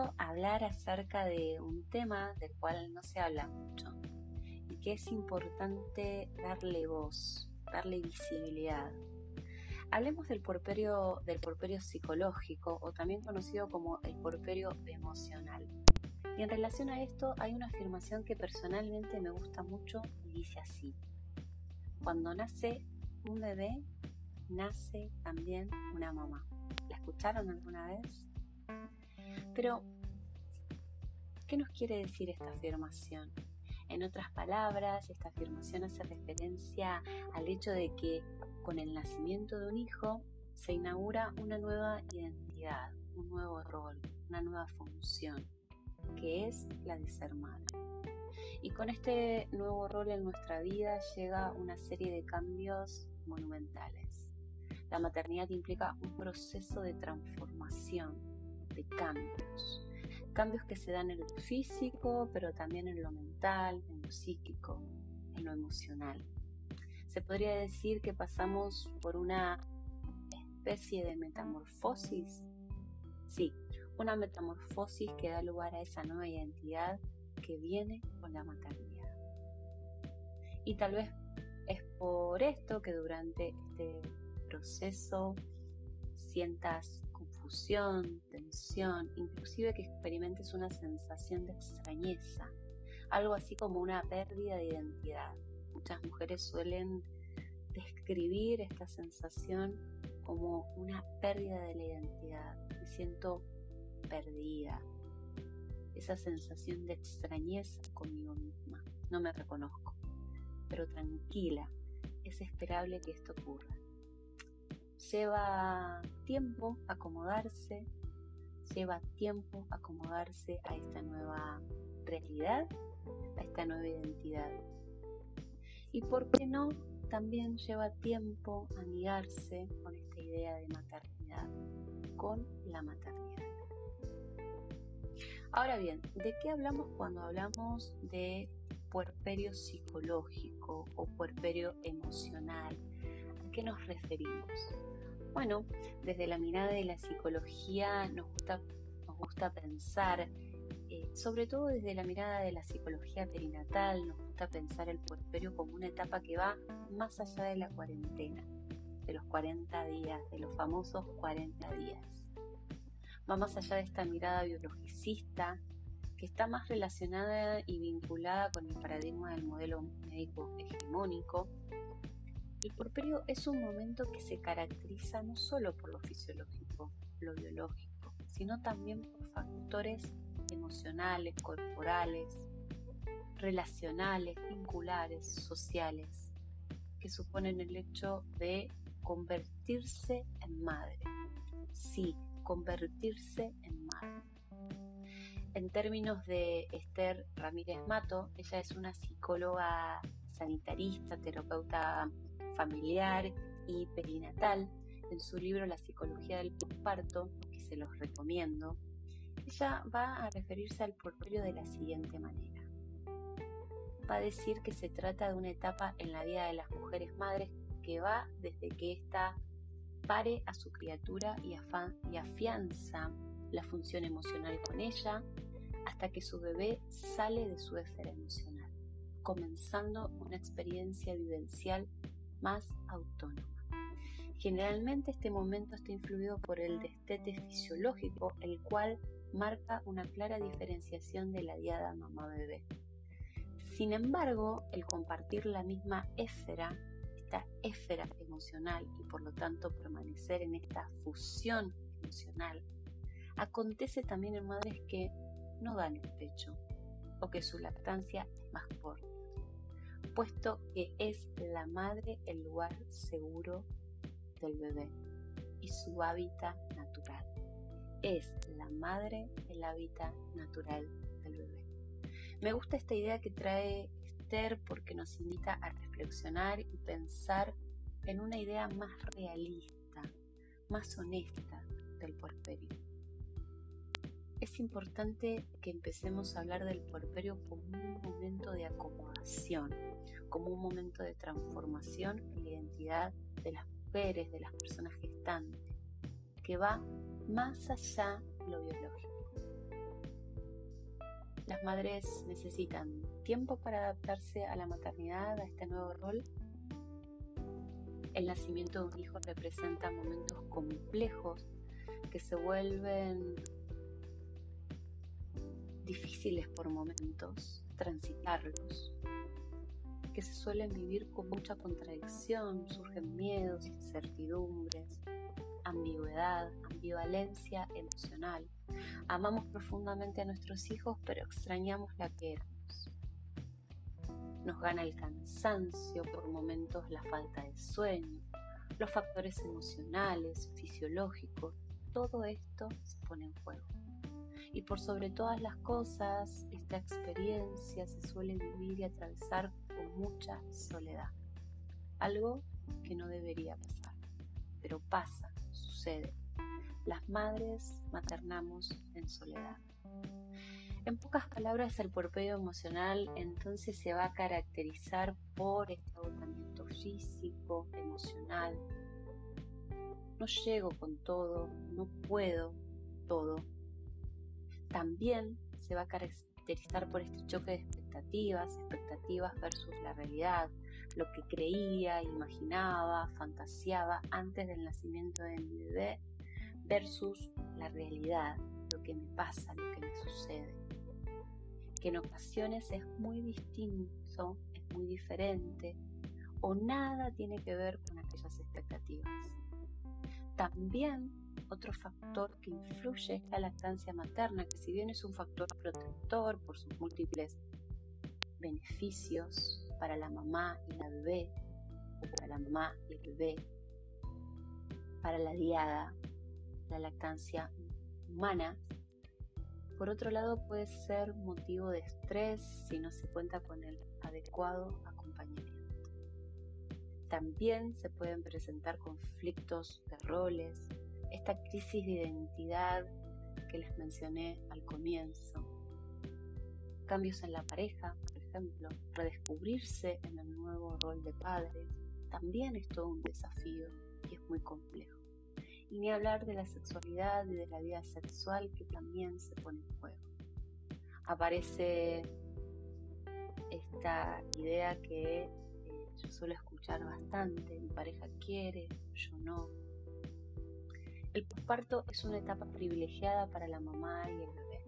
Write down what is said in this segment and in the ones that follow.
quiero hablar acerca de un tema del cual no se habla mucho y que es importante darle voz, darle visibilidad. Hablemos del porperio, del porperio psicológico o también conocido como el porperio emocional. Y en relación a esto hay una afirmación que personalmente me gusta mucho y dice así. Cuando nace un bebé, nace también una mamá. ¿La escucharon alguna vez? Pero, ¿qué nos quiere decir esta afirmación? En otras palabras, esta afirmación hace referencia al hecho de que con el nacimiento de un hijo se inaugura una nueva identidad, un nuevo rol, una nueva función, que es la de ser madre. Y con este nuevo rol en nuestra vida llega una serie de cambios monumentales. La maternidad implica un proceso de transformación, de cambios. Cambios que se dan en lo físico, pero también en lo mental, en lo psíquico, en lo emocional. Se podría decir que pasamos por una especie de metamorfosis. Sí, una metamorfosis que da lugar a esa nueva identidad que viene con la maternidad. Y tal vez es por esto que durante este proceso sientas tensión, inclusive que experimentes una sensación de extrañeza, algo así como una pérdida de identidad. Muchas mujeres suelen describir esta sensación como una pérdida de la identidad. Me siento perdida. Esa sensación de extrañeza conmigo misma. No me reconozco pero tranquila, es esperable que esto ocurra. Lleva tiempo acomodarse, lleva tiempo acomodarse a esta nueva realidad, a esta nueva identidad. Y por qué no, también lleva tiempo amigarse con esta idea de maternidad, con la maternidad. Ahora bien, ¿de qué hablamos cuando hablamos de puerperio psicológico o puerperio emocional. ¿A qué nos referimos? Bueno, desde la mirada de la psicología nos gusta, nos gusta pensar, eh, sobre todo desde la mirada de la psicología perinatal, nos gusta pensar el puerperio como una etapa que va más allá de la cuarentena, de los 40 días, de los famosos 40 días. Va más allá de esta mirada biologicista que está más relacionada y vinculada con el paradigma del modelo médico hegemónico, el porperio es un momento que se caracteriza no solo por lo fisiológico, lo biológico, sino también por factores emocionales, corporales, relacionales, vinculares, sociales, que suponen el hecho de convertirse en madre. Sí, convertirse en madre. En términos de Esther Ramírez Mato, ella es una psicóloga sanitarista, terapeuta familiar y perinatal. En su libro La psicología del parto, que se los recomiendo, ella va a referirse al porperio de la siguiente manera. Va a decir que se trata de una etapa en la vida de las mujeres madres que va desde que ésta pare a su criatura y, y afianza la función emocional con ella, hasta que su bebé sale de su esfera emocional, comenzando una experiencia vivencial más autónoma. Generalmente este momento está influido por el destete fisiológico, el cual marca una clara diferenciación de la diada mamá-bebé. Sin embargo, el compartir la misma esfera, esta esfera emocional y por lo tanto permanecer en esta fusión emocional, acontece también en madres que no dan el pecho o que su lactancia es más corta, puesto que es la madre el lugar seguro del bebé y su hábitat natural. Es la madre el hábitat natural del bebé. Me gusta esta idea que trae Esther porque nos invita a reflexionar y pensar en una idea más realista, más honesta del puerperio es importante que empecemos a hablar del puerperio como un momento de acomodación, como un momento de transformación en la identidad de las mujeres, de las personas gestantes, que va más allá de lo biológico. Las madres necesitan tiempo para adaptarse a la maternidad, a este nuevo rol. El nacimiento de un hijo representa momentos complejos que se vuelven difíciles por momentos transitarlos, que se suelen vivir con mucha contradicción, surgen miedos, incertidumbres, ambigüedad, ambivalencia emocional. Amamos profundamente a nuestros hijos, pero extrañamos la que éramos. Nos gana el cansancio, por momentos la falta de sueño, los factores emocionales, fisiológicos, todo esto se pone en juego. Y por sobre todas las cosas, esta experiencia se suele vivir y atravesar con mucha soledad. Algo que no debería pasar, pero pasa, sucede. Las madres maternamos en soledad. En pocas palabras, el puerperio emocional entonces se va a caracterizar por este agotamiento físico, emocional. No llego con todo, no puedo todo, también se va a caracterizar por este choque de expectativas, expectativas versus la realidad, lo que creía, imaginaba, fantaseaba antes del nacimiento de mi bebé versus la realidad, lo que me pasa, lo que me sucede. Que en ocasiones es muy distinto, es muy diferente o nada tiene que ver con aquellas expectativas. También otro factor que influye es la lactancia materna, que si bien es un factor protector por sus múltiples beneficios para la mamá y la bebé, o para la mamá y el bebé, para la diada, la lactancia humana, por otro lado puede ser motivo de estrés si no se cuenta con el adecuado acompañamiento. También se pueden presentar conflictos de roles, esta crisis de identidad que les mencioné al comienzo. Cambios en la pareja, por ejemplo, redescubrirse en el nuevo rol de padres, también es todo un desafío y es muy complejo. Y ni hablar de la sexualidad y de la vida sexual que también se pone en juego. Aparece esta idea que eh, yo suelo escuchar bastante, mi pareja quiere, yo no, el posparto es una etapa privilegiada para la mamá y el bebé.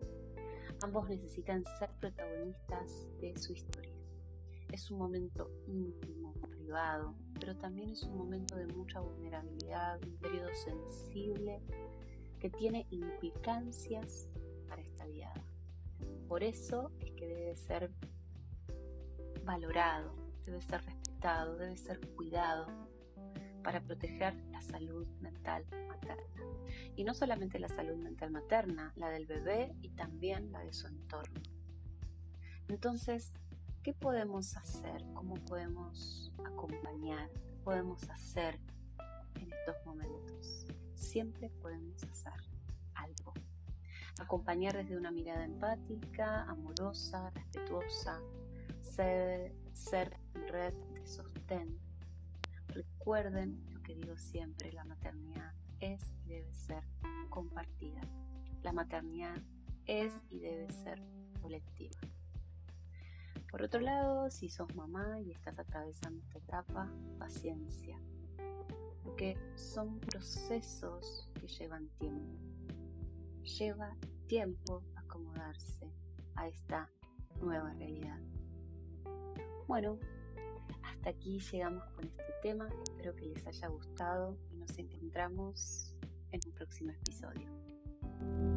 Ambos necesitan ser protagonistas de su historia. Es un momento íntimo, privado, pero también es un momento de mucha vulnerabilidad, un periodo sensible que tiene implicancias para esta diada. Por eso es que debe ser valorado, debe ser respetado, debe ser cuidado para proteger la salud mental materna. Y no solamente la salud mental materna, la del bebé y también la de su entorno. Entonces, ¿qué podemos hacer? ¿Cómo podemos acompañar? ¿Qué podemos hacer en estos momentos? Siempre podemos hacer algo. Acompañar desde una mirada empática, amorosa, respetuosa, ser, ser red de sostén Recuerden lo que digo siempre, la maternidad es y debe ser compartida. La maternidad es y debe ser colectiva. Por otro lado, si sos mamá y estás atravesando esta etapa, paciencia, porque son procesos que llevan tiempo. Lleva tiempo acomodarse a esta nueva realidad. Bueno, hasta aquí llegamos con este tema. Espero que les haya gustado y nos encontramos en un próximo episodio.